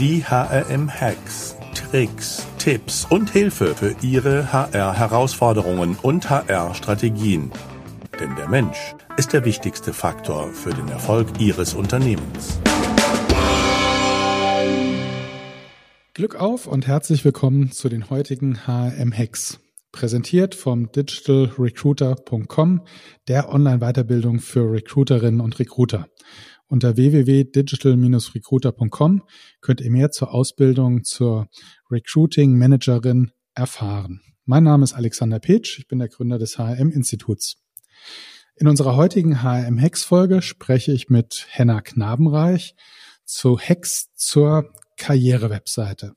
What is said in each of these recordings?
Die HRM-Hacks, Tricks, Tipps und Hilfe für Ihre HR-Herausforderungen und HR-Strategien. Denn der Mensch ist der wichtigste Faktor für den Erfolg Ihres Unternehmens. Glück auf und herzlich willkommen zu den heutigen HRM-Hacks. Präsentiert vom digitalrecruiter.com, der Online-Weiterbildung für Recruiterinnen und Recruiter. Unter www.digital-recruiter.com könnt ihr mehr zur Ausbildung zur Recruiting Managerin erfahren. Mein Name ist Alexander Petsch, ich bin der Gründer des HRM-Instituts. In unserer heutigen HRM-Hacks-Folge spreche ich mit Henna Knabenreich zu Hacks zur Karriere-Webseite.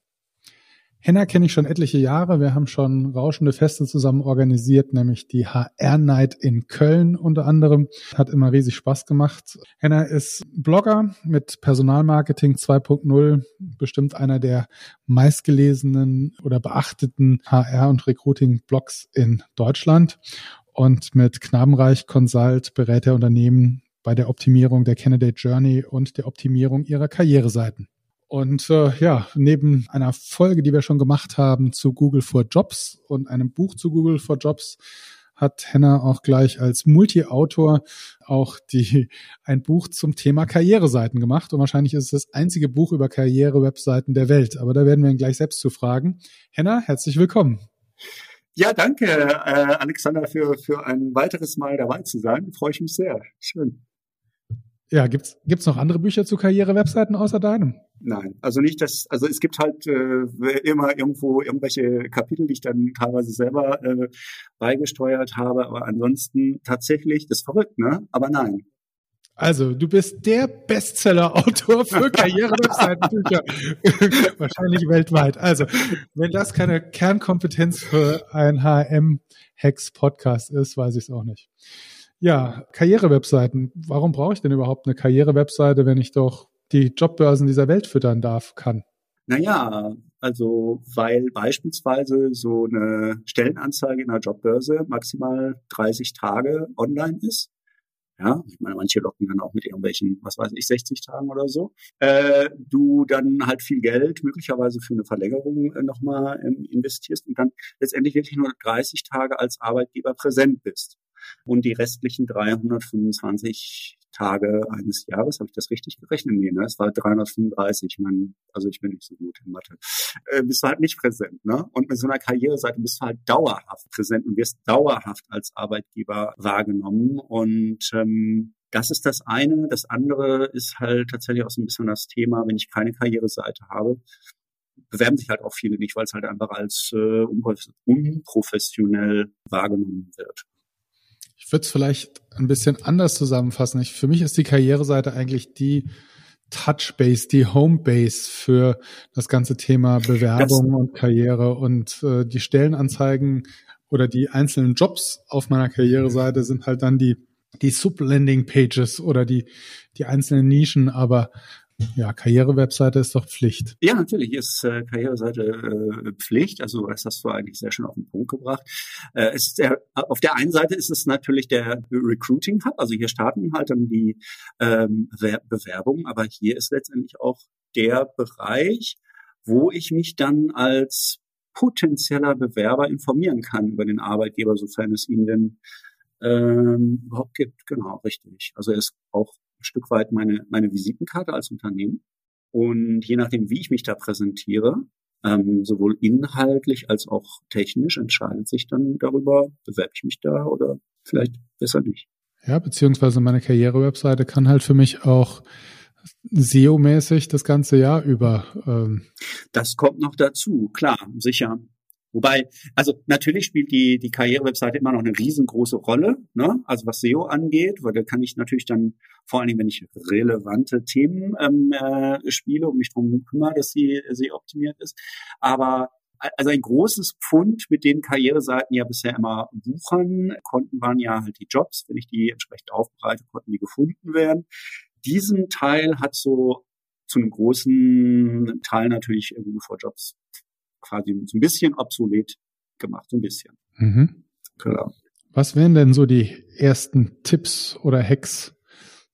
Henna kenne ich schon etliche Jahre. Wir haben schon rauschende Feste zusammen organisiert, nämlich die HR Night in Köln unter anderem. Hat immer riesig Spaß gemacht. Henna ist Blogger mit Personalmarketing 2.0, bestimmt einer der meistgelesenen oder beachteten HR- und Recruiting-Blogs in Deutschland. Und mit Knabenreich Consult berät er Unternehmen bei der Optimierung der Candidate Journey und der Optimierung ihrer Karriereseiten. Und äh, ja, neben einer Folge, die wir schon gemacht haben zu Google for Jobs und einem Buch zu Google for Jobs, hat Henna auch gleich als Multi-Autor auch die, ein Buch zum Thema Karriereseiten gemacht. Und wahrscheinlich ist es das einzige Buch über Karriere-Webseiten der Welt. Aber da werden wir ihn gleich selbst zu fragen. Henna, herzlich willkommen. Ja, danke, äh, Alexander, für, für ein weiteres Mal dabei zu sein. Freue ich mich sehr. Schön. Ja, gibt's gibt's noch andere Bücher zu Karriere-Webseiten außer deinem? Nein, also nicht das, also es gibt halt äh, immer irgendwo irgendwelche Kapitel, die ich dann teilweise selber äh, beigesteuert habe, aber ansonsten tatsächlich, das ist verrückt, ne? Aber nein. Also, du bist der Bestseller-Autor für Karriere-Webseitenbücher. Wahrscheinlich weltweit. Also, wenn das keine Kernkompetenz für ein HM-Hacks-Podcast ist, weiß ich es auch nicht. Ja, Karriere-Webseiten. Warum brauche ich denn überhaupt eine Karriere-Webseite, wenn ich doch die Jobbörsen dieser Welt füttern darf, kann? Naja, also weil beispielsweise so eine Stellenanzeige in einer Jobbörse maximal 30 Tage online ist. Ja, ich meine, manche locken dann auch mit irgendwelchen, was weiß ich, 60 Tagen oder so. Äh, du dann halt viel Geld möglicherweise für eine Verlängerung äh, nochmal ähm, investierst und dann letztendlich wirklich nur 30 Tage als Arbeitgeber präsent bist. Und die restlichen 325 Tage eines Jahres, habe ich das richtig gerechnet? Nee, ne? Es war 335. Man, also ich bin nicht so gut in Mathe. Äh, bist du halt nicht präsent, ne? Und mit so einer Karriereseite bist du halt dauerhaft präsent und wirst dauerhaft als Arbeitgeber wahrgenommen. Und ähm, das ist das eine. Das andere ist halt tatsächlich auch so ein bisschen das Thema, wenn ich keine Karriereseite habe, bewerben sich halt auch viele nicht, weil es halt einfach als äh, unprofessionell wahrgenommen wird. Ich würde es vielleicht ein bisschen anders zusammenfassen. Ich, für mich ist die Karriereseite eigentlich die Touchbase, die Homebase für das ganze Thema Bewerbung das und Karriere und äh, die Stellenanzeigen oder die einzelnen Jobs auf meiner Karriereseite sind halt dann die die Sublanding Pages oder die die einzelnen Nischen, aber ja, Karrierewebseite ist doch Pflicht. Ja, natürlich ist äh, Karriereseite äh, Pflicht. Also das hast du eigentlich sehr schön auf den Punkt gebracht. Äh, ist der, auf der einen Seite ist es natürlich der Recruiting Hub. Also hier starten halt dann die ähm, Bewerbungen, aber hier ist letztendlich auch der Bereich, wo ich mich dann als potenzieller Bewerber informieren kann über den Arbeitgeber, sofern es ihn denn ähm, überhaupt gibt. Genau, richtig. Also er ist auch Stück weit meine, meine Visitenkarte als Unternehmen. Und je nachdem, wie ich mich da präsentiere, ähm, sowohl inhaltlich als auch technisch, entscheidet sich dann darüber, bewerbe ich mich da oder vielleicht besser nicht. Ja, beziehungsweise meine Karriere-Webseite kann halt für mich auch SEO-mäßig das ganze Jahr über. Ähm das kommt noch dazu, klar, sicher. Wobei, also natürlich spielt die, die Karriere-Webseite immer noch eine riesengroße Rolle, ne? also was SEO angeht, weil da kann ich natürlich dann, vor allen Dingen, wenn ich relevante Themen ähm, äh, spiele und mich darum kümmere, dass sie SEO optimiert ist. Aber also ein großes Pfund, mit dem Karriereseiten ja bisher immer buchern konnten, waren ja halt die Jobs. Wenn ich die entsprechend aufbereite, konnten die gefunden werden. Diesen Teil hat so zu einem großen Teil natürlich Google for Jobs quasi so ein bisschen obsolet gemacht, so ein bisschen. Mhm. Genau. Was wären denn so die ersten Tipps oder Hacks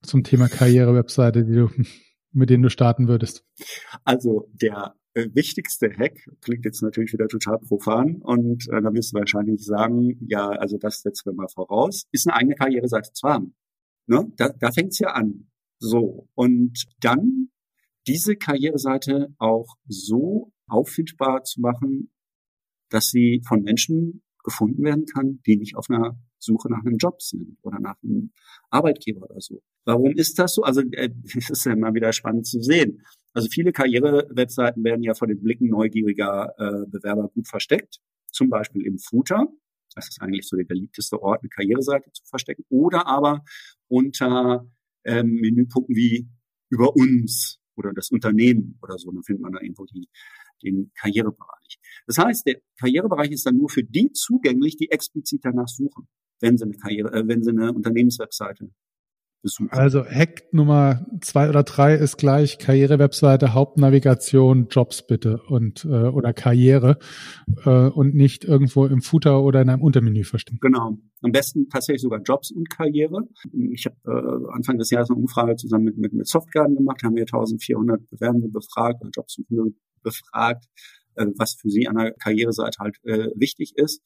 zum Thema Karriere-Webseite, die du mit denen du starten würdest? Also der äh, wichtigste Hack klingt jetzt natürlich wieder total profan und äh, da wirst du wahrscheinlich sagen, ja, also das setzen wir mal voraus, ist eine eigene Karriereseite zu haben. Ne? Da, da fängt es ja an. So, und dann diese Karriereseite auch so auffindbar zu machen, dass sie von Menschen gefunden werden kann, die nicht auf einer Suche nach einem Job sind oder nach einem Arbeitgeber oder so. Warum ist das so? Also äh, es ist ja immer wieder spannend zu sehen. Also viele Karriere-Webseiten werden ja vor den Blicken neugieriger äh, Bewerber gut versteckt, zum Beispiel im Footer. Das ist eigentlich so der beliebteste Ort, eine Karriereseite zu verstecken. Oder aber unter ähm, Menüpunkten wie über uns oder das Unternehmen oder so. Dann findet man da irgendwo die, den Karrierebereich. Das heißt, der Karrierebereich ist dann nur für die zugänglich, die explizit danach suchen, wenn sie eine Karriere, äh, wenn sie eine Unternehmenswebseite besuchen. Also Hack Nummer zwei oder drei ist gleich Karrierewebseite, Hauptnavigation, Jobs bitte und äh, oder Karriere äh, und nicht irgendwo im Footer oder in einem Untermenü verstecken. Genau. Am besten tatsächlich sogar Jobs und Karriere. Ich habe äh, Anfang des Jahres eine Umfrage zusammen mit, mit, mit Softgarden gemacht, haben wir 1400 Bewerbende befragt, Jobs befragt, äh, was für sie an der Karriereseite halt äh, wichtig ist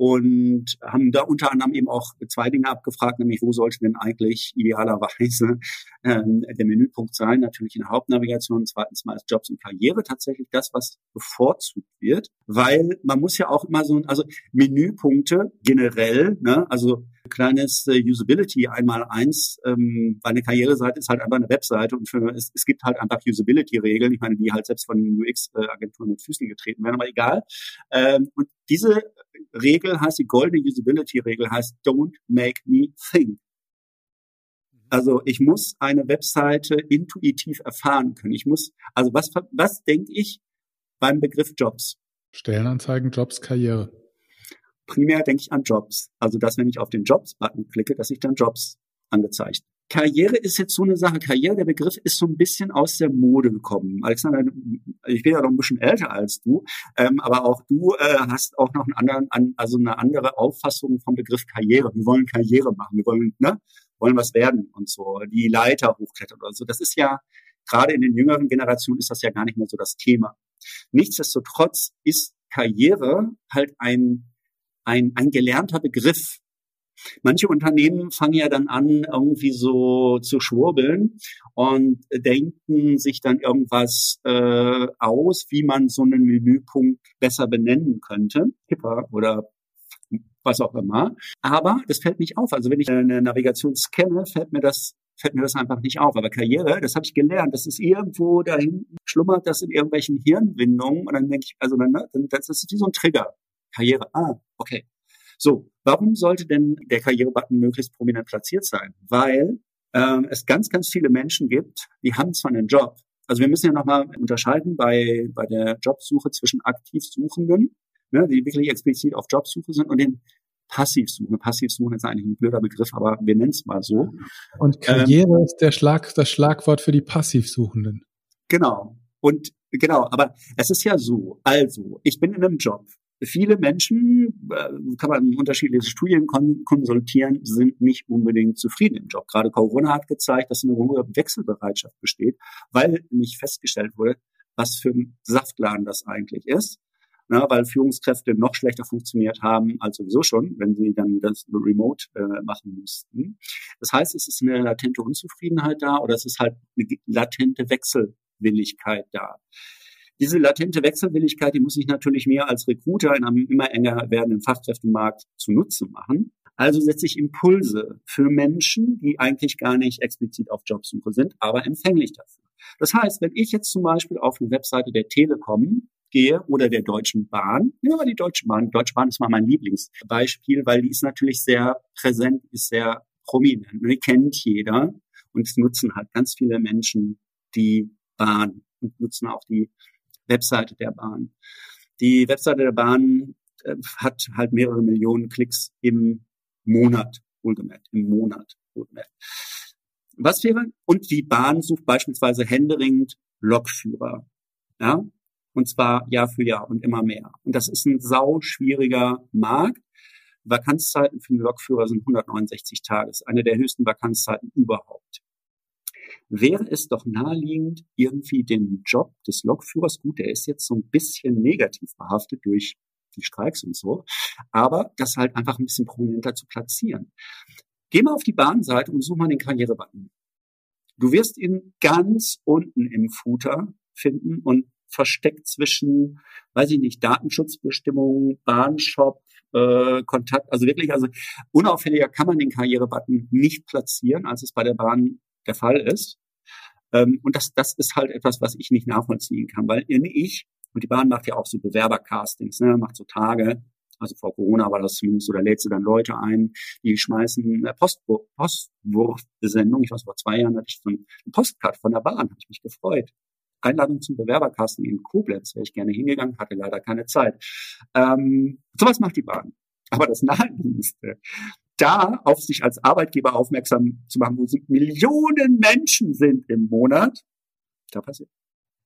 und haben da unter anderem eben auch zwei Dinge abgefragt, nämlich wo sollte denn eigentlich idealerweise ähm, der Menüpunkt sein? Natürlich in der Hauptnavigation, zweitens mal als Jobs und Karriere tatsächlich das, was bevorzugt wird, weil man muss ja auch immer so, also Menüpunkte generell, ne, also kleines äh, Usability einmal eins, ähm, weil eine Karriereseite ist halt einfach eine Webseite und für, es, es gibt halt einfach Usability-Regeln, ich meine, die halt selbst von UX-Agenturen mit Füßen getreten werden, aber egal. Ähm, und diese Regel heißt, die goldene Usability-Regel heißt, don't make me think. Also ich muss eine Webseite intuitiv erfahren können. Ich muss, also was, was denke ich beim Begriff Jobs? Stellenanzeigen, Jobs, Karriere. Primär denke ich an Jobs. Also dass wenn ich auf den Jobs-Button klicke, dass ich dann Jobs angezeigt Karriere ist jetzt so eine Sache. Karriere, der Begriff ist so ein bisschen aus der Mode gekommen. Alexander, ich bin ja noch ein bisschen älter als du, ähm, aber auch du äh, hast auch noch einen anderen, an, also eine andere Auffassung vom Begriff Karriere. Wir wollen Karriere machen, wir wollen, ne, wollen was werden und so, die Leiter hochklettern oder so. Das ist ja gerade in den jüngeren Generationen ist das ja gar nicht mehr so das Thema. Nichtsdestotrotz ist Karriere halt ein ein, ein gelernter Begriff Manche Unternehmen fangen ja dann an, irgendwie so zu schwurbeln und denken sich dann irgendwas äh, aus, wie man so einen Menüpunkt besser benennen könnte, hipper oder was auch immer. Aber das fällt nicht auf. Also wenn ich eine Navigation scanne, fällt mir das fällt mir das einfach nicht auf. Aber Karriere, das habe ich gelernt. Das ist irgendwo da hinten, schlummert das in irgendwelchen Hirnwindungen. Und dann denke ich, also dann, das ist wie so ein Trigger. Karriere, ah, okay. So, warum sollte denn der Karrierebutton möglichst prominent platziert sein? Weil ähm, es ganz, ganz viele Menschen gibt, die haben zwar einen Job. Also wir müssen ja nochmal unterscheiden bei, bei der Jobsuche zwischen aktiv Suchenden, ne, die wirklich explizit auf Jobsuche sind, und den Passivsuchen. Passivsuchen ist eigentlich ein blöder Begriff, aber wir nennen es mal so. Und Karriere ähm, ist der Schlag, das Schlagwort für die Passivsuchenden. Genau. Und genau, aber es ist ja so. Also, ich bin in einem Job viele Menschen, äh, kann man unterschiedliche Studien kon konsultieren, sind nicht unbedingt zufrieden im Job. Gerade Corona hat gezeigt, dass eine hohe Wechselbereitschaft besteht, weil nicht festgestellt wurde, was für ein Saftladen das eigentlich ist. Na, weil Führungskräfte noch schlechter funktioniert haben als sowieso schon, wenn sie dann das Remote äh, machen mussten. Das heißt, es ist eine latente Unzufriedenheit da oder es ist halt eine latente Wechselwilligkeit da. Diese latente Wechselwilligkeit, die muss ich natürlich mehr als Recruiter in einem immer enger werdenden Fachkräftemarkt zunutze machen. Also setze ich Impulse für Menschen, die eigentlich gar nicht explizit auf Jobsuche sind, aber empfänglich dafür. Das heißt, wenn ich jetzt zum Beispiel auf eine Webseite der Telekom gehe oder der Deutschen Bahn, ja, die Deutsche Bahn, Deutsche Bahn ist mal mein Lieblingsbeispiel, weil die ist natürlich sehr präsent, ist sehr prominent. Die kennt jeder und es nutzen halt ganz viele Menschen die Bahn und nutzen auch die Webseite der Bahn. Die Webseite der Bahn äh, hat halt mehrere Millionen Klicks im Monat, wohlgemerkt, im Monat, wohlgemerkt. Was wäre, und die Bahn sucht beispielsweise händeringend Lokführer, ja, und zwar Jahr für Jahr und immer mehr. Und das ist ein sau schwieriger Markt. Vakanzzeiten für den Lokführer sind 169 Tage, ist eine der höchsten Vakanzzeiten überhaupt. Wäre es doch naheliegend, irgendwie den Job des Lokführers, gut, der ist jetzt so ein bisschen negativ behaftet durch die Streiks und so, aber das halt einfach ein bisschen prominenter zu platzieren. Geh mal auf die Bahnseite und such mal den Karrierebutton. Du wirst ihn ganz unten im Footer finden und versteckt zwischen, weiß ich nicht, Datenschutzbestimmungen, Bahnshop, äh, Kontakt, also wirklich, also unauffälliger kann man den Karrierebutton nicht platzieren, als es bei der Bahn der Fall ist. Ähm, und das, das ist halt etwas, was ich nicht nachvollziehen kann, weil ich, und die Bahn macht ja auch so Bewerbercastings, ne, macht so Tage, also vor Corona war das zumindest da lädt sie dann Leute ein, die schmeißen eine Post, Postwurfsendung. Ich weiß, vor zwei Jahren hatte ich so eine Postcard von der Bahn, habe ich mich gefreut. Einladung zum Bewerberkasten in Koblenz wäre ich gerne hingegangen, hatte leider keine Zeit. Ähm, sowas macht die Bahn. Aber das Naheliegendste, da auf sich als Arbeitgeber aufmerksam zu machen, wo Millionen Menschen sind im Monat, da passiert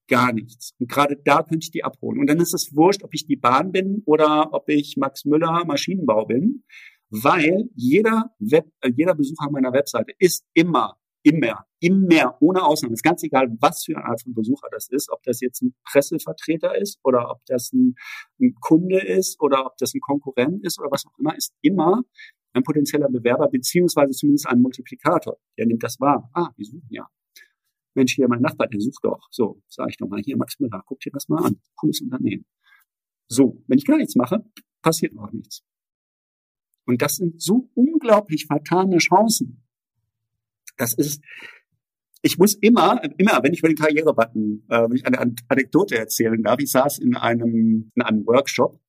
gar nichts. Und gerade da könnte ich die abholen. Und dann ist es wurscht, ob ich die Bahn bin oder ob ich Max Müller Maschinenbau bin, weil jeder Web, äh, jeder Besucher meiner Webseite ist immer Immer, immer, ohne Ausnahme. Ist ganz egal, was für eine Art von Besucher das ist, ob das jetzt ein Pressevertreter ist oder ob das ein, ein Kunde ist oder ob das ein Konkurrent ist oder was auch immer, ist immer ein potenzieller Bewerber beziehungsweise zumindest ein Multiplikator. Der nimmt das wahr. Ah, die suchen ja. Mensch, hier mein Nachbar, der sucht doch. So, sage ich doch mal, hier Max Müller, guck dir das mal an. Cooles Unternehmen. So, wenn ich gar nichts mache, passiert noch nichts. Und das sind so unglaublich vertane Chancen. Das ist, ich muss immer, immer, wenn ich über den Karrierebutton, äh, wenn ich eine Anekdote erzählen darf, ich saß in einem, in einem Workshop,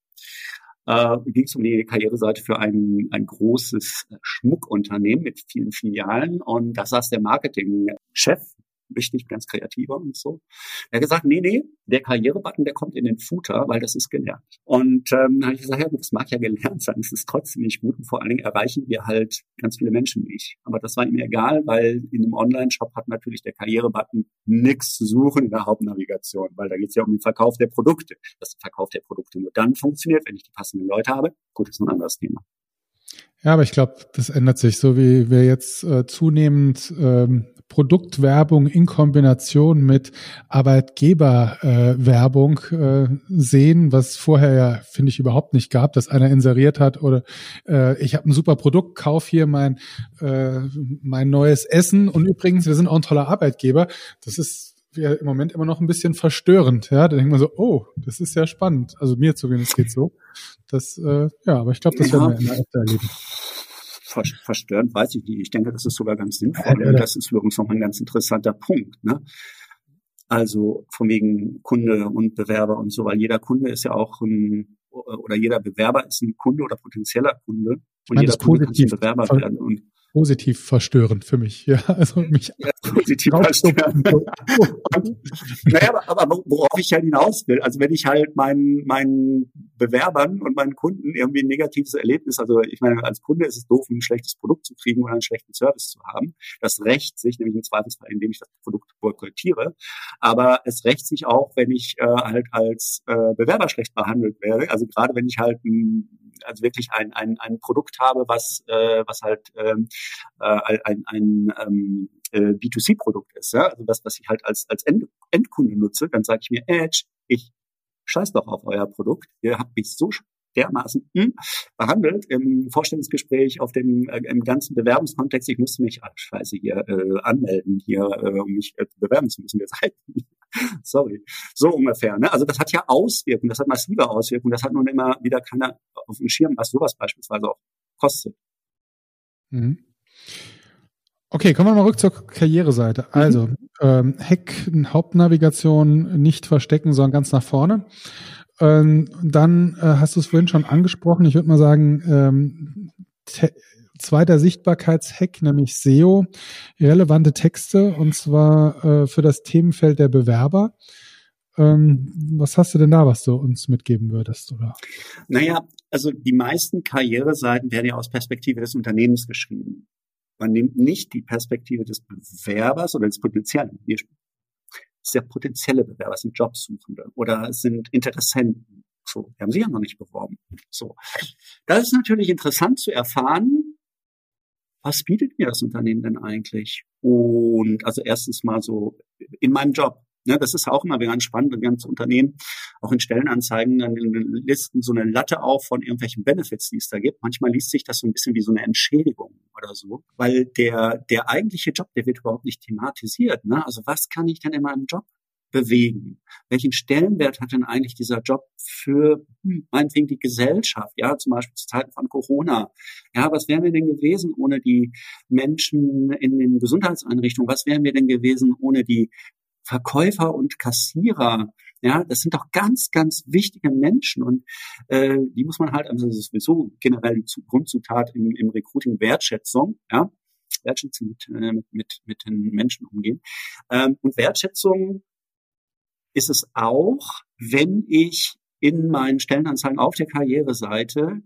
äh, ging es um die Karriereseite für ein, ein großes Schmuckunternehmen mit vielen Filialen. Und da saß der Marketingchef wichtig, ganz kreativer und so. Er hat gesagt, nee, nee, der Karrierebutton, der kommt in den Footer, weil das ist gelernt. Und ähm, habe ich gesagt, ja, das mag ja gelernt sein, es ist trotzdem nicht gut und vor allen Dingen erreichen wir halt ganz viele Menschen nicht. Aber das war ihm egal, weil in einem Online-Shop hat natürlich der Karrierebutton nichts zu suchen in der Hauptnavigation, weil da geht es ja um den Verkauf der Produkte. Dass der Verkauf der Produkte nur dann funktioniert, wenn ich die passenden Leute habe. Gut, ist ein anderes Thema. Ja, aber ich glaube, das ändert sich, so wie wir jetzt äh, zunehmend ähm, Produktwerbung in Kombination mit Arbeitgeberwerbung äh, äh, sehen, was vorher ja, finde ich, überhaupt nicht gab, dass einer inseriert hat oder äh, ich habe ein super Produkt, kauf hier mein, äh, mein neues Essen und übrigens, wir sind auch ein toller Arbeitgeber. Das ist ja im Moment immer noch ein bisschen verstörend. Ja, da denkt man so, oh, das ist ja spannend. Also mir zumindest geht so. Das, äh, ja, aber ich glaube, das ja. werden wir immer öfter erleben. Verstörend weiß ich nicht. Ich denke, das ist sogar ganz sinnvoll. Ja, das ist für uns noch ein ganz interessanter Punkt. Ne? Also von wegen Kunde und Bewerber und so, weil jeder Kunde ist ja auch ein, oder jeder Bewerber ist ein Kunde oder potenzieller Kunde. Und meine, jeder Kunde kann ein Bewerber werden. Und positiv verstörend für mich. Ja, also mich ja, positiv verstörend. naja, aber, aber worauf ich halt hinaus will, also wenn ich halt meinen meinen Bewerbern und meinen Kunden irgendwie ein negatives Erlebnis, also ich meine, als Kunde ist es doof, ein schlechtes Produkt zu kriegen oder einen schlechten Service zu haben. Das rächt sich nämlich im Zweifelsfall, indem ich das Produkt boykottiere. Aber es rächt sich auch, wenn ich äh, halt als äh, Bewerber schlecht behandelt werde. Also gerade wenn ich halt ein also wirklich ein, ein, ein Produkt habe, was, äh, was halt ähm, äh, ein, ein ähm, äh, B2C-Produkt ist, ja? also das, was ich halt als, als End Endkunde nutze, dann sage ich mir, Edge, ich scheiß doch auf euer Produkt, ihr habt mich so dermaßen hm, behandelt im Vorstellungsgespräch, auf dem äh, im ganzen Bewerbungskontext. Ich musste mich, ach, scheiße, hier äh, anmelden, hier, äh, um mich äh, bewerben zu müssen. Sorry. So ungefähr. Ne? Also das hat ja Auswirkungen, das hat massive Auswirkungen. Das hat nun immer wieder keiner auf dem Schirm, was sowas beispielsweise auch kostet. Mhm. Okay, kommen wir mal rück zur Karriereseite. Mhm. Also, ähm, Heck, Hauptnavigation nicht verstecken, sondern ganz nach vorne. Ähm, dann äh, hast du es vorhin schon angesprochen. Ich würde mal sagen, ähm, zweiter Sichtbarkeitshack, nämlich SEO, relevante Texte und zwar äh, für das Themenfeld der Bewerber. Ähm, was hast du denn da, was du uns mitgeben würdest, oder? Naja, also die meisten Karriereseiten werden ja aus Perspektive des Unternehmens geschrieben. Man nimmt nicht die Perspektive des Bewerbers oder des potenziellen. Wir ist ja potenzielle Bewerber, sind Jobsuchende oder sind Interessenten. So, die haben sich ja noch nicht beworben. So. Das ist natürlich interessant zu erfahren, was bietet mir das Unternehmen denn eigentlich? Und also erstens mal so in meinem Job. Ne, das ist auch immer ganz spannend, wenn ganze Unternehmen auch in Stellenanzeigen dann in den Listen so eine Latte auf von irgendwelchen Benefits, die es da gibt. Manchmal liest sich das so ein bisschen wie so eine Entschädigung oder so, weil der, der eigentliche Job, der wird überhaupt nicht thematisiert. Ne? Also was kann ich denn in meinem Job bewegen? Welchen Stellenwert hat denn eigentlich dieser Job für hm, meinetwegen die Gesellschaft? Ja, zum Beispiel zu Zeiten von Corona. Ja, was wären wir denn gewesen ohne die Menschen in den Gesundheitseinrichtungen? Was wären wir denn gewesen ohne die Verkäufer und Kassierer? Ja, das sind doch ganz, ganz wichtige Menschen und äh, die muss man halt, also das ist sowieso generell die Grundzutat im, im Recruiting Wertschätzung, ja, Wertschätzung mit, äh, mit, mit, mit den Menschen umgehen. Ähm, und Wertschätzung ist es auch, wenn ich in meinen Stellenanzeigen auf der Karriereseite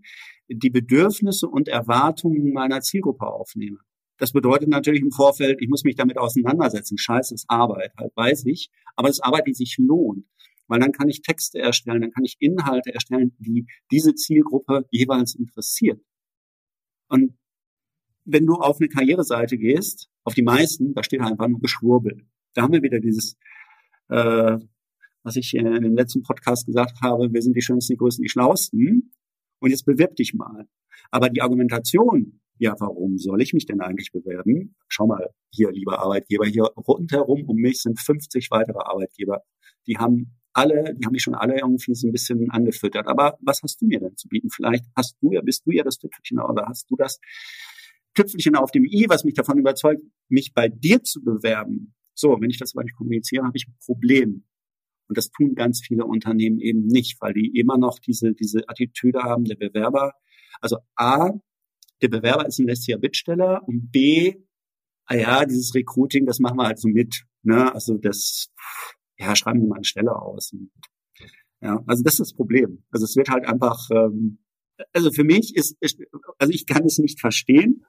die Bedürfnisse und Erwartungen meiner Zielgruppe aufnehme. Das bedeutet natürlich im Vorfeld, ich muss mich damit auseinandersetzen. Scheiße ist Arbeit, halt weiß ich. Aber es ist Arbeit, die sich lohnt. Weil dann kann ich Texte erstellen, dann kann ich Inhalte erstellen, die diese Zielgruppe jeweils interessiert. Und wenn du auf eine Karriereseite gehst, auf die meisten, da steht einfach nur Geschwurbel. Da haben wir wieder dieses, äh, was ich in dem letzten Podcast gesagt habe, wir sind die Schönsten, die Größten, die Schlausten. Und jetzt bewirb dich mal. Aber die Argumentation, ja, warum soll ich mich denn eigentlich bewerben? Schau mal, hier, lieber Arbeitgeber, hier rundherum um mich sind 50 weitere Arbeitgeber. Die haben alle, die haben mich schon alle irgendwie so ein bisschen angefüttert. Aber was hast du mir denn zu bieten? Vielleicht hast du ja, bist du ja das Tüpfelchen oder hast du das Tüpfelchen auf dem i, was mich davon überzeugt, mich bei dir zu bewerben. So, wenn ich das nicht kommuniziere, habe ich ein Problem. Und das tun ganz viele Unternehmen eben nicht, weil die immer noch diese, diese Attitüde haben, der Bewerber. Also A, der Bewerber ist ein lästiger Bittsteller und B, ah ja, dieses Recruiting, das machen wir halt so mit. Ne? Also das, ja, schreiben wir mal eine Stelle aus. Und, ja, also das ist das Problem. Also es wird halt einfach, ähm, also für mich ist, also ich kann es nicht verstehen.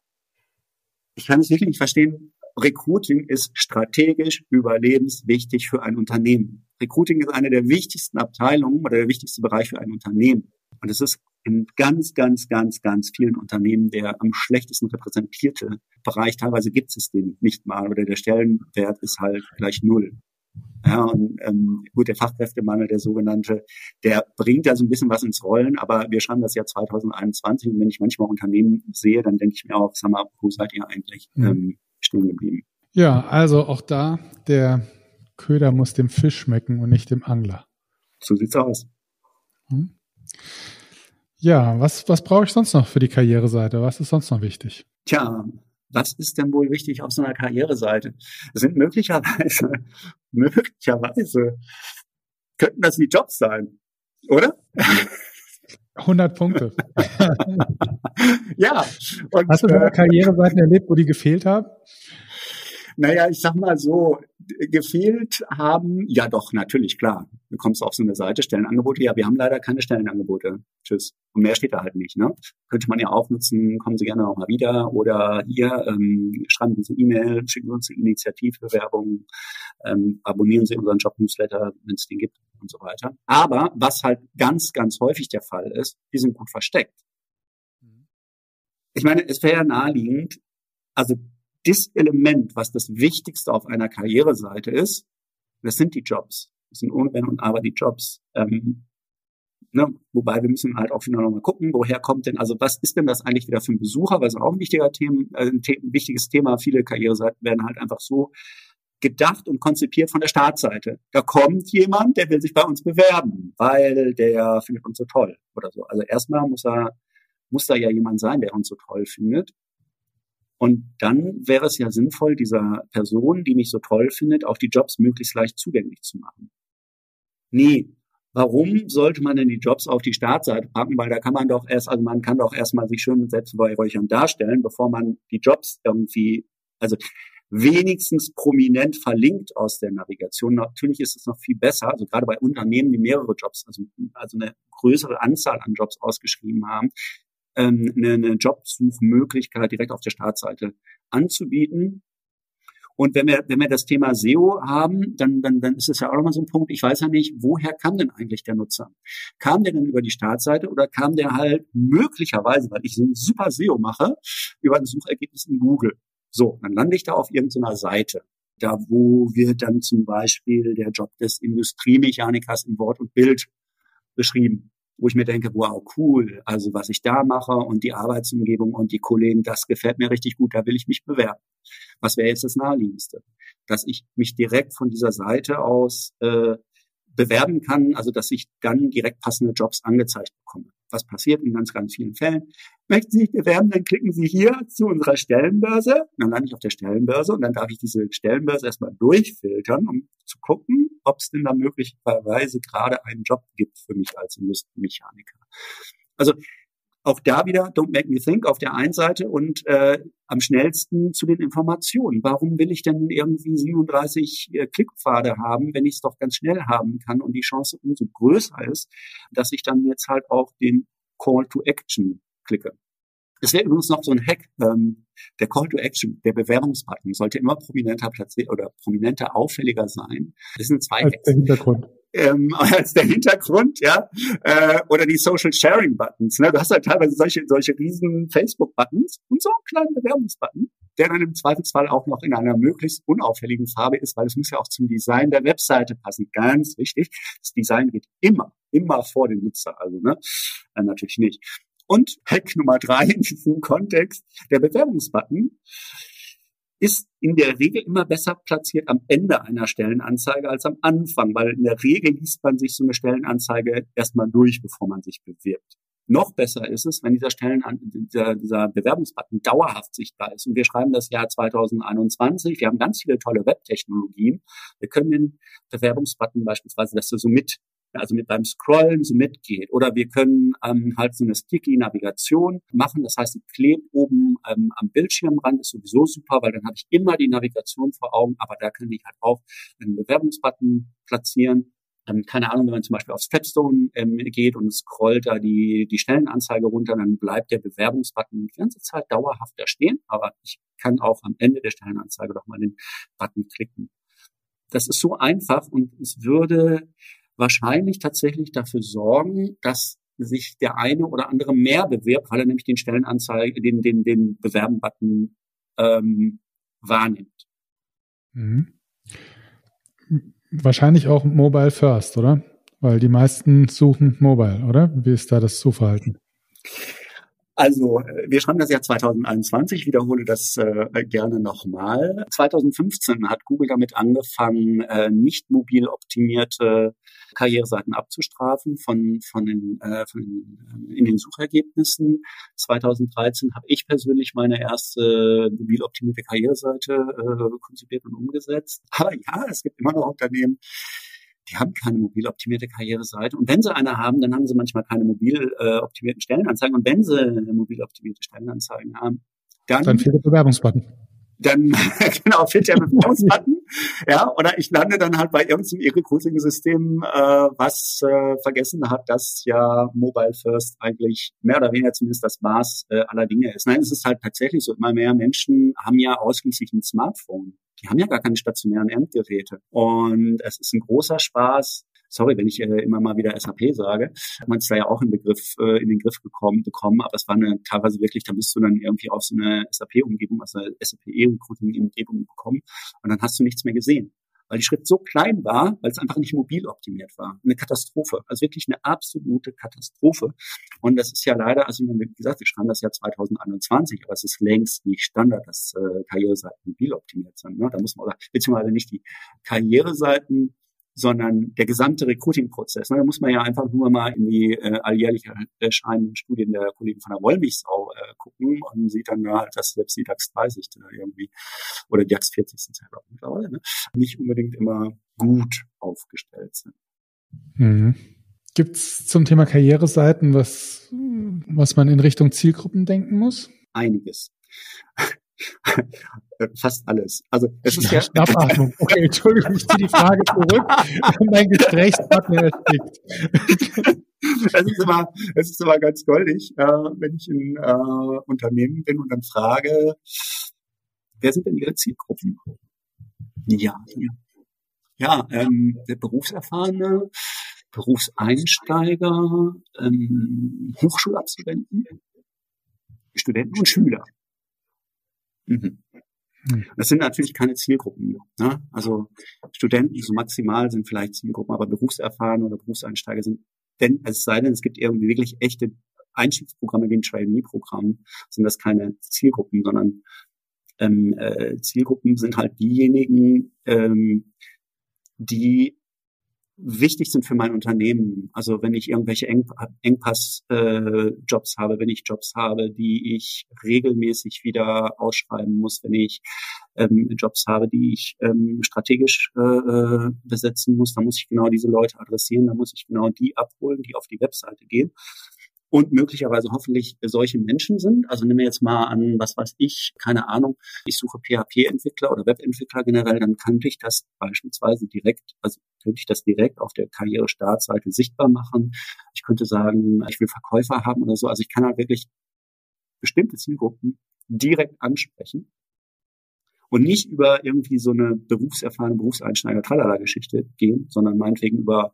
Ich kann es wirklich nicht verstehen, Recruiting ist strategisch überlebenswichtig für ein Unternehmen. Recruiting ist eine der wichtigsten Abteilungen oder der wichtigste Bereich für ein Unternehmen. Und es ist in ganz, ganz, ganz, ganz vielen Unternehmen der am schlechtesten repräsentierte Bereich. Teilweise gibt es den nicht mal oder der Stellenwert ist halt gleich null. Ja, und ähm, gut, der Fachkräftemangel, der sogenannte, der bringt ja so ein bisschen was ins Rollen, aber wir schreiben das Jahr 2021 und wenn ich manchmal Unternehmen sehe, dann denke ich mir auch, sag mal, wo seid ihr eigentlich? Ähm, stehen geblieben. Ja, also auch da, der Köder muss dem Fisch schmecken und nicht dem Angler. So sieht's aus. Hm? Ja, was, was brauche ich sonst noch für die Karriereseite? Was ist sonst noch wichtig? Tja, was ist denn wohl wichtig auf so einer Karriereseite? Das sind möglicherweise, möglicherweise könnten das die Jobs sein, oder? 100 Punkte. ja. Und, Hast du schon äh, Karriereseiten erlebt, wo die gefehlt haben? Naja, ich sag mal so, gefehlt haben, ja doch, natürlich, klar. Du kommst auf so eine Seite, Stellenangebote, ja, wir haben leider keine Stellenangebote. Tschüss. Und mehr steht da halt nicht, ne? Könnte man ja auch nutzen, kommen Sie gerne auch mal wieder oder hier, ähm, schreiben Sie uns eine E-Mail, schicken Sie uns eine Initiativbewerbung, ähm, abonnieren Sie unseren Job-Newsletter, wenn es den gibt und so weiter. Aber was halt ganz, ganz häufig der Fall ist, die sind gut versteckt. Ich meine, es wäre ja naheliegend, also das Element, was das Wichtigste auf einer Karriereseite ist, das sind die Jobs. Das sind ohne Wenn und Aber die Jobs. Ähm, ne? Wobei wir müssen halt auch wieder nochmal gucken, woher kommt denn, also was ist denn das eigentlich wieder für ein Besucher, weil es auch ein wichtiger Thema, äh, ein, ein wichtiges Thema. Viele Karriereseiten werden halt einfach so gedacht und konzipiert von der Startseite. Da kommt jemand, der will sich bei uns bewerben, weil der findet uns so toll oder so. Also erstmal muss er, muss da ja jemand sein, der uns so toll findet. Und dann wäre es ja sinnvoll, dieser Person, die mich so toll findet, auch die Jobs möglichst leicht zugänglich zu machen. Nee, warum sollte man denn die Jobs auf die Startseite packen? Weil da kann man doch erst, also man kann doch erstmal sich schön mit Selbstbeweihräuchern darstellen, bevor man die Jobs irgendwie, also wenigstens prominent verlinkt aus der Navigation. Natürlich ist es noch viel besser, also gerade bei Unternehmen, die mehrere Jobs, also, also eine größere Anzahl an Jobs ausgeschrieben haben, ähm, eine, eine Jobsuchmöglichkeit direkt auf der Startseite anzubieten. Und wenn wir, wenn wir das Thema SEO haben, dann, dann, dann ist es ja auch nochmal so ein Punkt. Ich weiß ja nicht, woher kam denn eigentlich der Nutzer? Kam der denn über die Startseite oder kam der halt möglicherweise, weil ich so ein super SEO mache, über ein Suchergebnis in Google? So, dann lande ich da auf irgendeiner Seite da wo wir dann zum Beispiel der Job des Industriemechanikers in Wort und Bild beschrieben wo ich mir denke, wow, cool, also was ich da mache und die Arbeitsumgebung und die Kollegen, das gefällt mir richtig gut, da will ich mich bewerben. Was wäre jetzt das Naheliegendste? Dass ich mich direkt von dieser Seite aus äh, bewerben kann, also dass ich dann direkt passende Jobs angezeigt bekomme. Was passiert in ganz, ganz vielen Fällen? Möchten Sie sich bewerben, dann klicken Sie hier zu unserer Stellenbörse. Dann lande ich auf der Stellenbörse und dann darf ich diese Stellenbörse erstmal durchfiltern, um zu gucken, ob es denn da möglicherweise gerade einen Job gibt für mich als Industriemechaniker. Also auch da wieder Don't Make Me Think auf der einen Seite und äh, am schnellsten zu den Informationen. Warum will ich denn irgendwie 37 äh, Klickpfade haben, wenn ich es doch ganz schnell haben kann und die Chance umso größer ist, dass ich dann jetzt halt auch den Call to Action klicke. Es wäre übrigens noch so ein Hack, ähm, der Call to Action, der Bewerbungsbutton sollte immer prominenter platziert oder prominenter auffälliger sein. Das sind zwei Als der Hintergrund. Ähm, als der Hintergrund, ja, äh, oder die Social Sharing Buttons. Ne? Du hast halt teilweise solche solche riesen Facebook Buttons und so einen kleinen Bewerbungsbutton, der dann im Zweifelsfall auch noch in einer möglichst unauffälligen Farbe ist, weil es muss ja auch zum Design der Webseite passen. Ganz wichtig. Das Design geht immer, immer vor den Nutzer. Also ne, äh, natürlich nicht. Und Hack Nummer drei in diesem Kontext, der Bewerbungsbutton ist in der Regel immer besser platziert am Ende einer Stellenanzeige als am Anfang, weil in der Regel liest man sich so eine Stellenanzeige erstmal durch, bevor man sich bewirbt. Noch besser ist es, wenn dieser Stellen dieser, dieser Bewerbungsbutton dauerhaft sichtbar ist. Und wir schreiben das Jahr 2021. Wir haben ganz viele tolle Webtechnologien. Wir können den Bewerbungsbutton beispielsweise, dass er so mit also mit beim Scrollen so mitgeht. Oder wir können ähm, halt so eine Sticky-Navigation machen. Das heißt, die klebt oben ähm, am Bildschirmrand, ist sowieso super, weil dann habe ich immer die Navigation vor Augen, aber da kann ich halt auch einen Bewerbungsbutton platzieren. Ähm, keine Ahnung, wenn man zum Beispiel auf Stepstone ähm, geht und scrollt da die, die Stellenanzeige runter, dann bleibt der Bewerbungsbutton die ganze Zeit dauerhaft da stehen, aber ich kann auch am Ende der Stellenanzeige doch mal den Button klicken. Das ist so einfach und es würde wahrscheinlich tatsächlich dafür sorgen, dass sich der eine oder andere mehr bewirbt, weil er nämlich den Stellenanzeige, den, den, den Bewerben-Button ähm, wahrnimmt. Mhm. Wahrscheinlich auch Mobile First, oder? Weil die meisten suchen Mobile, oder? Wie ist da das Suchverhalten? Also, äh, wir schreiben das Jahr 2021, wiederhole das äh, gerne nochmal. 2015 hat Google damit angefangen, äh, nicht mobil optimierte Karriereseiten abzustrafen von, von den, äh, von äh, in den Suchergebnissen. 2013 habe ich persönlich meine erste mobil optimierte Karriereseite äh, konzipiert und umgesetzt. Aber ja, es gibt immer noch Unternehmen, die haben keine mobil optimierte Karriereseite. Und wenn sie eine haben, dann haben sie manchmal keine mobil äh, optimierten Stellenanzeigen. Und wenn sie mobil optimierte Stellenanzeigen haben, dann, dann fehlt der Bewerbungsbutton dann genau fehlt der Bewerbungsbutton. ja, oder ich lande dann halt bei irgendeinem E-Recruiting-System, äh, was äh, vergessen hat, dass ja Mobile First eigentlich mehr oder weniger zumindest das Maß äh, aller Dinge ist. Nein, es ist halt tatsächlich so, immer mehr Menschen haben ja ausschließlich ein Smartphone. Die haben ja gar keine stationären Endgeräte. Und es ist ein großer Spaß, sorry, wenn ich äh, immer mal wieder SAP sage, man es da ja auch in, Begriff, äh, in den Griff gekommen, bekommen, aber es war eine, teilweise wirklich, da bist du dann irgendwie auf so eine SAP-Umgebung, also SAP-E-Recruiting-Umgebung bekommen und dann hast du nichts mehr gesehen weil die Schrift so klein war, weil es einfach nicht mobil optimiert war. Eine Katastrophe, also wirklich eine absolute Katastrophe. Und das ist ja leider, also wie gesagt, wir schreiben das Jahr 2021, aber es ist längst nicht Standard, dass äh, Karriereseiten mobil optimiert sind. Ne? Da muss man, oder beziehungsweise nicht die Karriereseiten sondern der gesamte Recruiting-Prozess. Ne, da muss man ja einfach nur mal in die äh, alljährlich erscheinenden Studien der Kollegen von der Wollmilchsau äh, gucken und sieht dann ja, dass selbst die DAX 30 da irgendwie oder die DAX 40 sind auch mittlerweile ne, nicht unbedingt immer gut aufgestellt sind. Mhm. Gibt es zum Thema Karriereseiten was, was man in Richtung Zielgruppen denken muss? Einiges. Fast alles. Also es ist ja. Schnappatmung. Okay, Entschuldigung, ich ziehe die Frage zurück. mein Gesprächspartner erstickt. Es ist immer, es ist immer ganz goldig, äh, wenn ich in äh, Unternehmen bin und dann frage, wer sind denn Ihre Zielgruppen? Ja, ja, ähm, der Berufserfahrene, Berufseinsteiger, ähm, Hochschulabsolventen, Studenten und Schüler. Mhm. Hm. Das sind natürlich keine Zielgruppen. Ne? Also Studenten, so maximal sind vielleicht Zielgruppen, aber Berufserfahrene oder Berufseinsteiger sind, denn es sei denn, es gibt irgendwie wirklich echte Einstiegsprogramme wie ein Trainee-Programm, sind das keine Zielgruppen, sondern ähm, äh, Zielgruppen sind halt diejenigen, ähm, die wichtig sind für mein Unternehmen. Also wenn ich irgendwelche Eng Engpass-Jobs äh, habe, wenn ich Jobs habe, die ich regelmäßig wieder ausschreiben muss, wenn ich ähm, Jobs habe, die ich ähm, strategisch äh, äh besetzen muss, dann muss ich genau diese Leute adressieren, dann muss ich genau die abholen, die auf die Webseite gehen und möglicherweise hoffentlich solche Menschen sind. Also nehmen wir jetzt mal an, was weiß ich, keine Ahnung, ich suche PHP-Entwickler oder Webentwickler generell, dann könnte ich das beispielsweise direkt, also könnte ich das direkt auf der Karrierestartseite sichtbar machen. Ich könnte sagen, ich will Verkäufer haben oder so. Also ich kann halt wirklich bestimmte Zielgruppen direkt ansprechen und nicht über irgendwie so eine berufserfahrene Berufseinsteiger tralala Geschichte gehen, sondern meinetwegen über,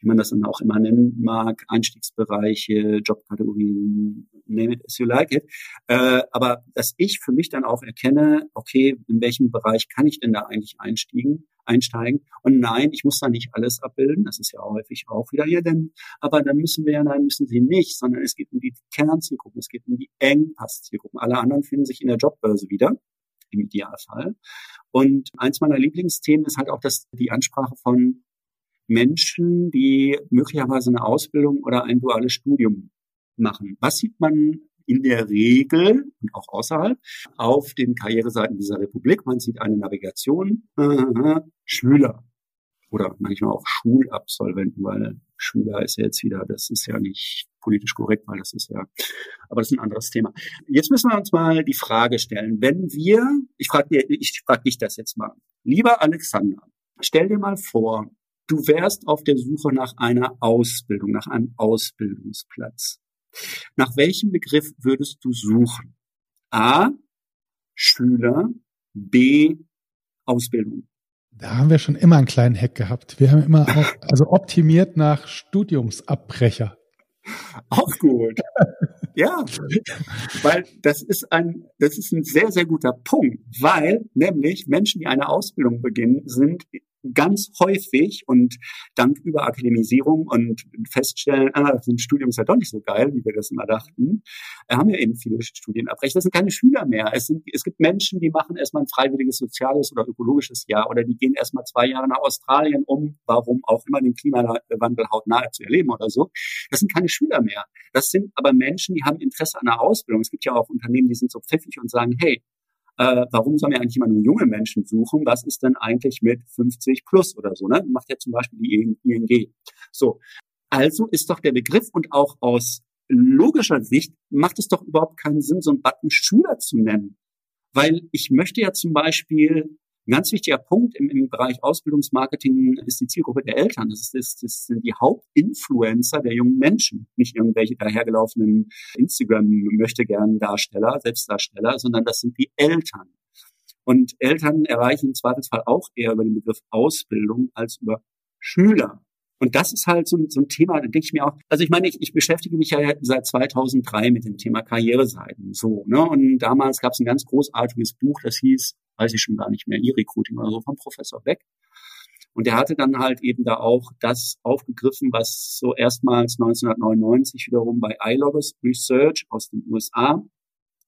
wie man das dann auch immer nennen mag, Einstiegsbereiche, Jobkategorien, name it as you like it. Äh, aber dass ich für mich dann auch erkenne, okay, in welchem Bereich kann ich denn da eigentlich einsteigen? einsteigen. Und nein, ich muss da nicht alles abbilden. Das ist ja häufig auch wieder hier, denn, aber dann müssen wir ja, nein, müssen sie nicht, sondern es geht um die Kernzielgruppen, es geht um die Engpasszielgruppen. Alle anderen finden sich in der Jobbörse wieder im Idealfall. Und eins meiner Lieblingsthemen ist halt auch das, die Ansprache von Menschen, die möglicherweise eine Ausbildung oder ein duales Studium machen. Was sieht man in der Regel und auch außerhalb auf den Karriereseiten dieser Republik? Man sieht eine Navigation, äh, Schüler oder manchmal auch Schulabsolventen, weil Schüler ist ja jetzt wieder, das ist ja nicht politisch korrekt, weil das ist ja, aber das ist ein anderes Thema. Jetzt müssen wir uns mal die Frage stellen, wenn wir, ich frage ich frage dich das jetzt mal, lieber Alexander, stell dir mal vor, du wärst auf der Suche nach einer Ausbildung, nach einem Ausbildungsplatz. Nach welchem Begriff würdest du suchen? A, Schüler, B, Ausbildung. Da haben wir schon immer einen kleinen Hack gehabt. Wir haben immer auch, also optimiert nach Studiumsabbrecher. Auch gut. ja, weil das ist ein, das ist ein sehr, sehr guter Punkt, weil nämlich Menschen, die eine Ausbildung beginnen, sind ganz häufig und dank Überakademisierung und feststellen, ah, das Studium ist ja doch nicht so geil, wie wir das immer dachten, äh, haben wir eben viele Studienabbrecher. Das sind keine Schüler mehr. Es, sind, es gibt Menschen, die machen erstmal ein freiwilliges soziales oder ökologisches Jahr oder die gehen erstmal zwei Jahre nach Australien, um, warum auch immer, den Klimawandel hautnah zu erleben oder so. Das sind keine Schüler mehr. Das sind aber Menschen, die haben Interesse an einer Ausbildung. Es gibt ja auch Unternehmen, die sind so pfiffig und sagen, hey, äh, warum sollen wir eigentlich immer nur junge Menschen suchen? Was ist denn eigentlich mit 50 plus oder so? Ne? Macht ja zum Beispiel die ING. So, also ist doch der Begriff und auch aus logischer Sicht macht es doch überhaupt keinen Sinn, so einen Button Schüler zu nennen. Weil ich möchte ja zum Beispiel ein ganz wichtiger Punkt im, im Bereich Ausbildungsmarketing ist die Zielgruppe der Eltern. Das, ist, das, das sind die Hauptinfluencer der jungen Menschen, nicht irgendwelche dahergelaufenen Instagram-Möchtegern-Darsteller, Selbstdarsteller, sondern das sind die Eltern. Und Eltern erreichen im Zweifelsfall auch eher über den Begriff Ausbildung als über Schüler. Und das ist halt so, so ein Thema, da denke ich mir auch, also ich meine, ich, ich beschäftige mich ja seit 2003 mit dem Thema Karriereseiten, so, ne, und damals gab es ein ganz großartiges Buch, das hieß, weiß ich schon gar nicht mehr, E-Recruiting oder so, vom Professor Beck. Und der hatte dann halt eben da auch das aufgegriffen, was so erstmals 1999 wiederum bei iLogos Research aus den USA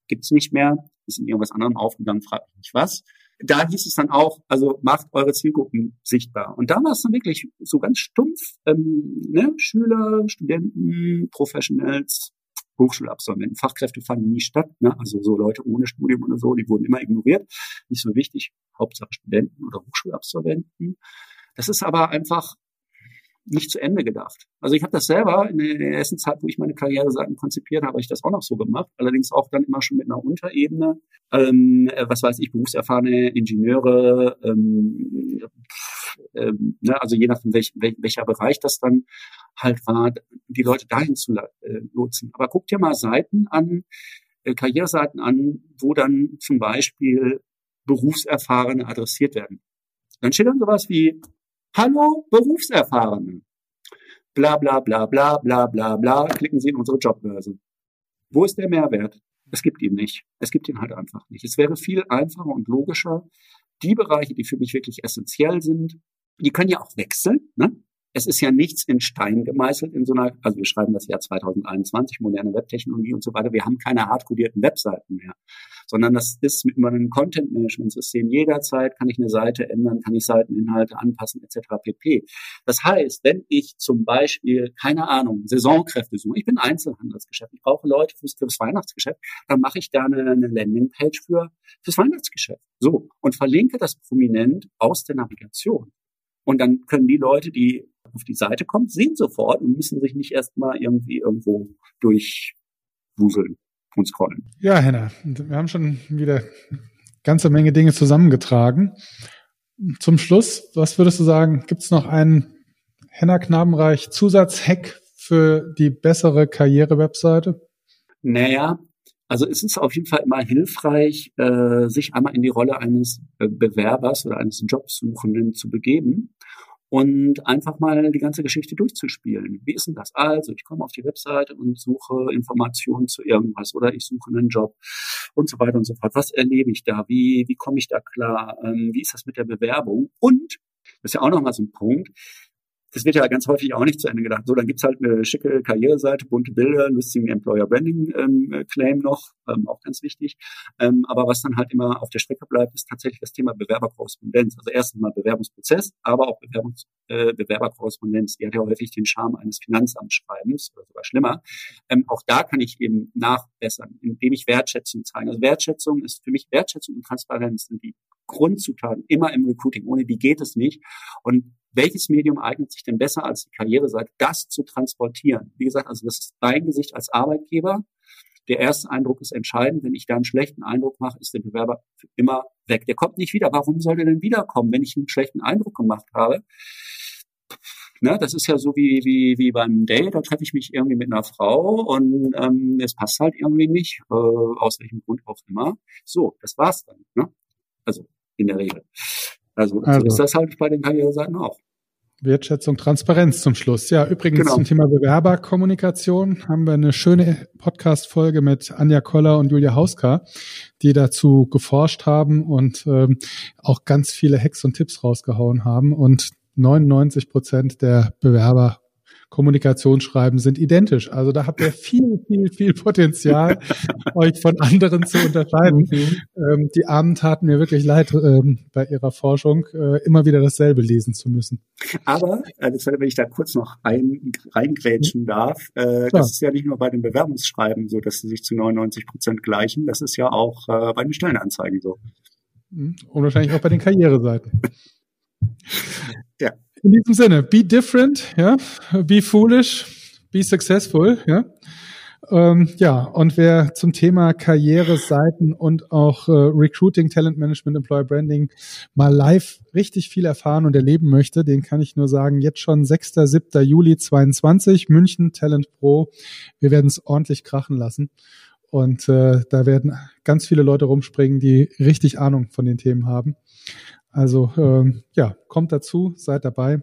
gibt's nicht mehr, ist in irgendwas anderem aufgegangen, fragt mich nicht was da hieß es dann auch, also macht eure Zielgruppen sichtbar. Und da war es dann wirklich so ganz stumpf, ähm, ne? Schüler, Studenten, Professionals, Hochschulabsolventen, Fachkräfte fanden nie statt, ne? also so Leute ohne Studium oder so, die wurden immer ignoriert, nicht so wichtig, Hauptsache Studenten oder Hochschulabsolventen. Das ist aber einfach nicht zu Ende gedacht. Also ich habe das selber in der ersten Zeit, wo ich meine Karriereseiten konzipiert habe, ich das auch noch so gemacht. Allerdings auch dann immer schon mit einer Unterebene. Ähm, äh, was weiß ich, berufserfahrene Ingenieure, ähm, ähm, ne, also je nachdem welch, welch, welcher Bereich das dann halt war, die Leute dahin zu äh, lotsen. Aber guck dir mal Seiten an, äh, Karriereseiten an, wo dann zum Beispiel Berufserfahrene adressiert werden. Dann steht dann sowas wie, hallo Berufserfahrene. Bla bla bla bla bla bla bla. Klicken Sie in unsere Jobbörse. Wo ist der Mehrwert? Es gibt ihn nicht. Es gibt ihn halt einfach nicht. Es wäre viel einfacher und logischer, die Bereiche, die für mich wirklich essentiell sind, die können ja auch wechseln. Ne? Es ist ja nichts in Stein gemeißelt in so einer, also wir schreiben das Jahr 2021, moderne Webtechnologie und so weiter. Wir haben keine hardcodierten Webseiten mehr, sondern das ist mit einem Content-Management-System. Jederzeit kann ich eine Seite ändern, kann ich Seiteninhalte anpassen, etc. pp. Das heißt, wenn ich zum Beispiel, keine Ahnung, Saisonkräfte suche, ich bin Einzelhandelsgeschäft, ich brauche Leute fürs, fürs Weihnachtsgeschäft, dann mache ich da eine, eine Landingpage für, fürs Weihnachtsgeschäft. So. Und verlinke das prominent aus der Navigation. Und dann können die Leute, die auf die Seite kommen, sehen sofort und müssen sich nicht erstmal irgendwie irgendwo durchwuseln und scrollen. Ja, Henna, wir haben schon wieder ganze Menge Dinge zusammengetragen. Zum Schluss, was würdest du sagen, gibt es noch einen Henna Knabenreich Zusatzhack für die bessere Karriere-Webseite? Naja, also es ist auf jeden Fall immer hilfreich, äh, sich einmal in die Rolle eines äh, Bewerbers oder eines Jobsuchenden zu begeben und einfach mal die ganze Geschichte durchzuspielen. Wie ist denn das? Also, ich komme auf die Webseite und suche Informationen zu irgendwas oder ich suche einen Job und so weiter und so fort. Was erlebe ich da? Wie, wie komme ich da klar? Ähm, wie ist das mit der Bewerbung? Und, das ist ja auch nochmal so ein Punkt, das wird ja ganz häufig auch nicht zu Ende gedacht. So, dann gibt's halt eine schicke Karriereseite, bunte Bilder, lustigen Employer Branding ähm, Claim noch, ähm, auch ganz wichtig. Ähm, aber was dann halt immer auf der Strecke bleibt, ist tatsächlich das Thema Bewerberkorrespondenz. Also erstens mal Bewerbungsprozess, aber auch Bewerbungs, äh, Bewerberkorrespondenz. Die hat ja häufig den Charme eines Finanzamtsschreibens oder sogar schlimmer. Ähm, auch da kann ich eben nachbessern, indem ich Wertschätzung zeige. Also Wertschätzung ist für mich Wertschätzung und Transparenz sind die Grundzutaten immer im Recruiting. Ohne die geht es nicht. Und welches Medium eignet sich denn besser als die Karriereseite, das zu transportieren? Wie gesagt, also das ist dein Gesicht als Arbeitgeber. Der erste Eindruck ist entscheidend. Wenn ich da einen schlechten Eindruck mache, ist der Bewerber immer weg. Der kommt nicht wieder. Warum soll er denn wiederkommen, wenn ich einen schlechten Eindruck gemacht habe? Ne, das ist ja so wie, wie, wie beim Date, da treffe ich mich irgendwie mit einer Frau und ähm, es passt halt irgendwie nicht, äh, aus welchem Grund auch immer. So, das war's dann. Ne? Also in der Regel. Also, also. so ist das halt bei den Karriereseiten auch. Wertschätzung, Transparenz zum Schluss. Ja, übrigens genau. zum Thema Bewerberkommunikation haben wir eine schöne Podcast-Folge mit Anja Koller und Julia Hauska, die dazu geforscht haben und ähm, auch ganz viele Hacks und Tipps rausgehauen haben. Und 99 Prozent der Bewerber Kommunikationsschreiben sind identisch. Also da habt ihr viel, viel, viel Potenzial, euch von anderen zu unterscheiden. Mhm. Ähm, die Armen taten mir wirklich leid, ähm, bei ihrer Forschung äh, immer wieder dasselbe lesen zu müssen. Aber, also wenn ich da kurz noch ein, reingrätschen darf, äh, das ist ja nicht nur bei den Bewerbungsschreiben so, dass sie sich zu 99 Prozent gleichen, das ist ja auch äh, bei den Stellenanzeigen so. Mhm. Und wahrscheinlich auch bei den Karriereseiten. ja. In diesem Sinne, be different, ja, be foolish, be successful, ja. Ähm, ja, und wer zum Thema Karriereseiten und auch äh, Recruiting, Talent Management, Employer Branding mal live richtig viel erfahren und erleben möchte, den kann ich nur sagen, jetzt schon 6. 7. Juli 22, München Talent Pro. Wir werden es ordentlich krachen lassen. Und äh, da werden ganz viele Leute rumspringen, die richtig Ahnung von den Themen haben. Also ähm, ja, kommt dazu, seid dabei.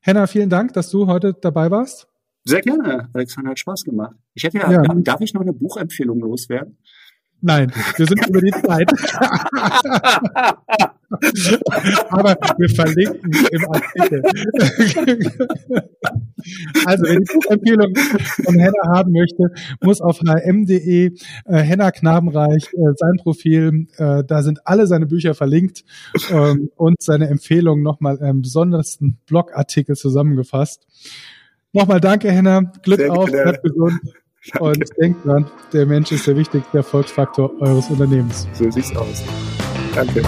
Henna, vielen Dank, dass du heute dabei warst. Sehr gerne, Alexander, hat Spaß gemacht. Ich hätte ja, ja. darf ich noch eine Buchempfehlung loswerden? Nein, wir sind über die Zeit. Aber wir verlinken im Artikel. also, wer die Buchempfehlung von Henna haben möchte, muss auf hm.de äh, Henna Knabenreich äh, sein Profil, äh, da sind alle seine Bücher verlinkt ähm, und seine Empfehlungen nochmal im besondersten Blogartikel zusammengefasst. Nochmal danke, Henna. Glück Sehr auf, bleibt gesund. Danke. Und denkt dran, der Mensch ist der wichtigste Erfolgsfaktor eures Unternehmens. So sieht's aus. Danke.